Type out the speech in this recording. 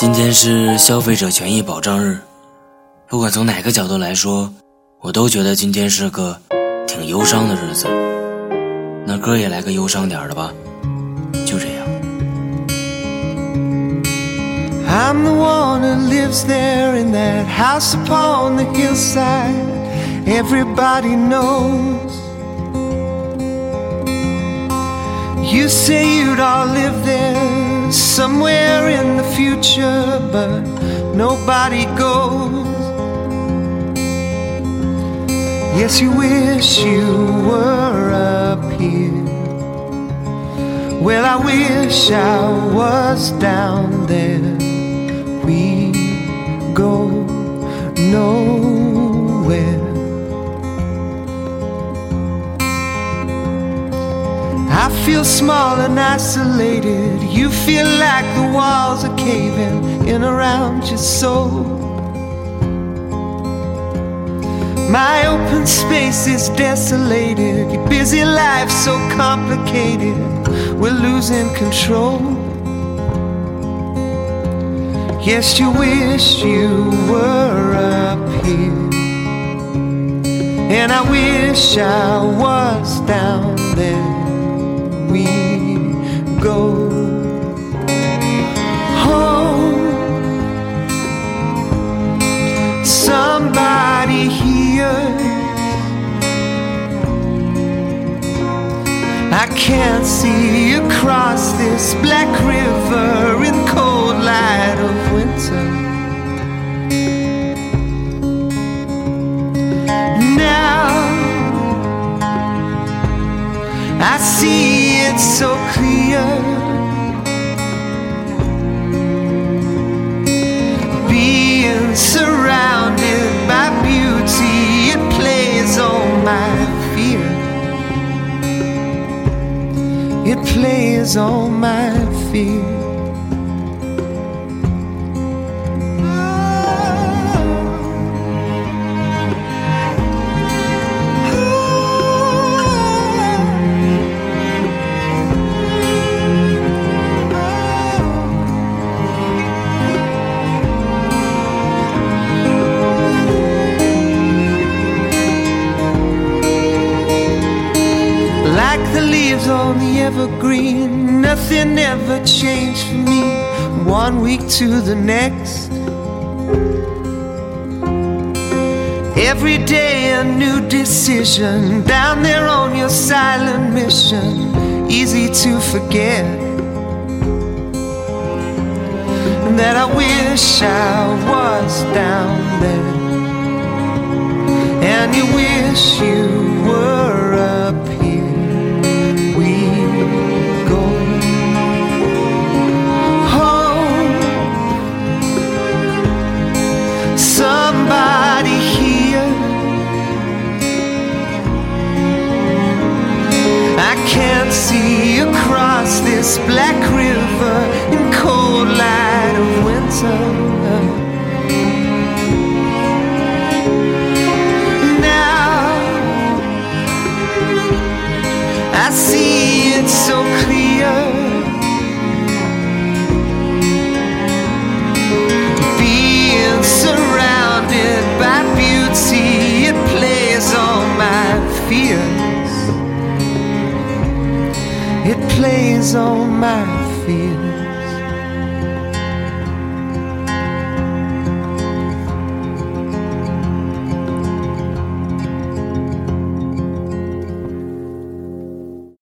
今天是消费者权益保障日，不管从哪个角度来说，我都觉得今天是个挺忧伤的日子。那歌也来个忧伤点的吧，就这样。I'm the one who lives there in that house upon the hillside. Everybody knows. You say you'd all live there somewhere in the future, but nobody goes. Yes, you wish you were up here. Well, I wish I was down there. We go I feel small and isolated. You feel like the walls are caving in around your soul. My open space is desolated. Your busy life so complicated. We're losing control. Yes, you wish you were up here. And I wish I was down there. Can't see across this black river in cold light It plays on oh, my fear. The leaves on the evergreen, nothing ever changed for me. One week to the next. Every day a new decision. Down there on your silent mission, easy to forget. That I wish I was down there. And you wish you see across this black river in cold light of winter. It plays on my